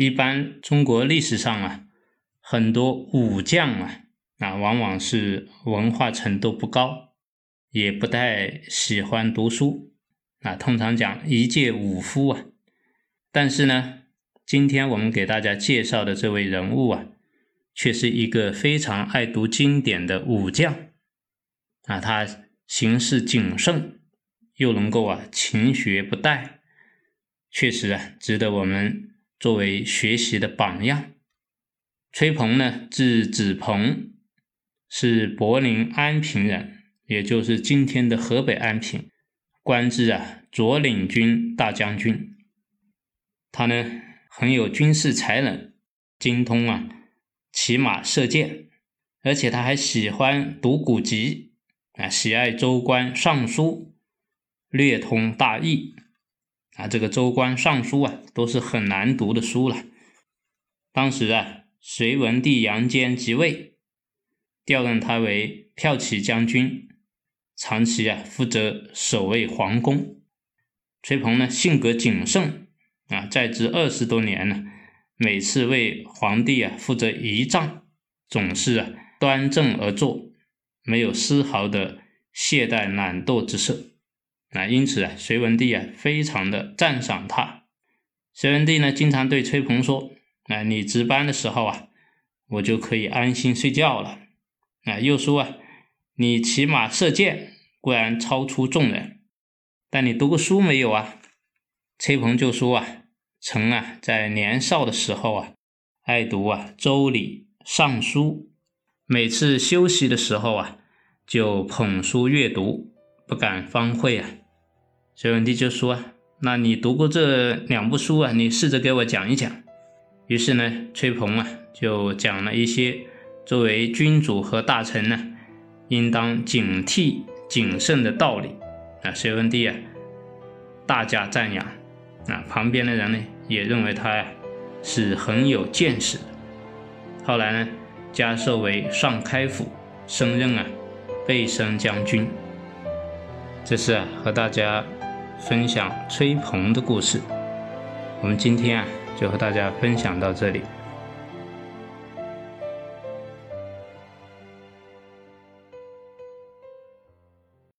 一般中国历史上啊，很多武将啊，啊，往往是文化程度不高，也不太喜欢读书，啊，通常讲一介武夫啊。但是呢，今天我们给大家介绍的这位人物啊。却是一个非常爱读经典的武将，啊，他行事谨慎，又能够啊勤学不怠，确实啊值得我们作为学习的榜样。崔鹏呢，字子鹏，是柏林安平人，也就是今天的河北安平，官至啊左领军大将军。他呢很有军事才能，精通啊。骑马射箭，而且他还喜欢读古籍啊，喜爱周官尚书，略通大义啊。这个周官尚书啊，都是很难读的书了。当时啊，隋文帝杨坚即位，调任他为骠骑将军，长期啊负责守卫皇宫。崔鹏呢，性格谨慎啊，在职二十多年了。每次为皇帝啊负责仪仗，总是啊端正而坐，没有丝毫的懈怠懒惰之色。啊，因此啊，隋文帝啊非常的赞赏他。隋文帝呢经常对崔鹏说：“啊，你值班的时候啊，我就可以安心睡觉了。”啊，又说啊，你骑马射箭固然超出众人，但你读过书没有啊？崔鹏就说啊。曾啊，在年少的时候啊，爱读啊《周礼》《尚书》，每次休息的时候啊，就捧书阅读，不敢方会啊。隋文帝就说：“那你读过这两部书啊？你试着给我讲一讲。”于是呢，崔鹏啊，就讲了一些作为君主和大臣呢，应当警惕谨慎的道理啊。隋文帝啊，大加赞扬。啊旁边的人呢，也认为他呀是很有见识的。后来呢，加授为上开府，升任啊备升将军。这是啊和大家分享崔鹏的故事。我们今天啊就和大家分享到这里。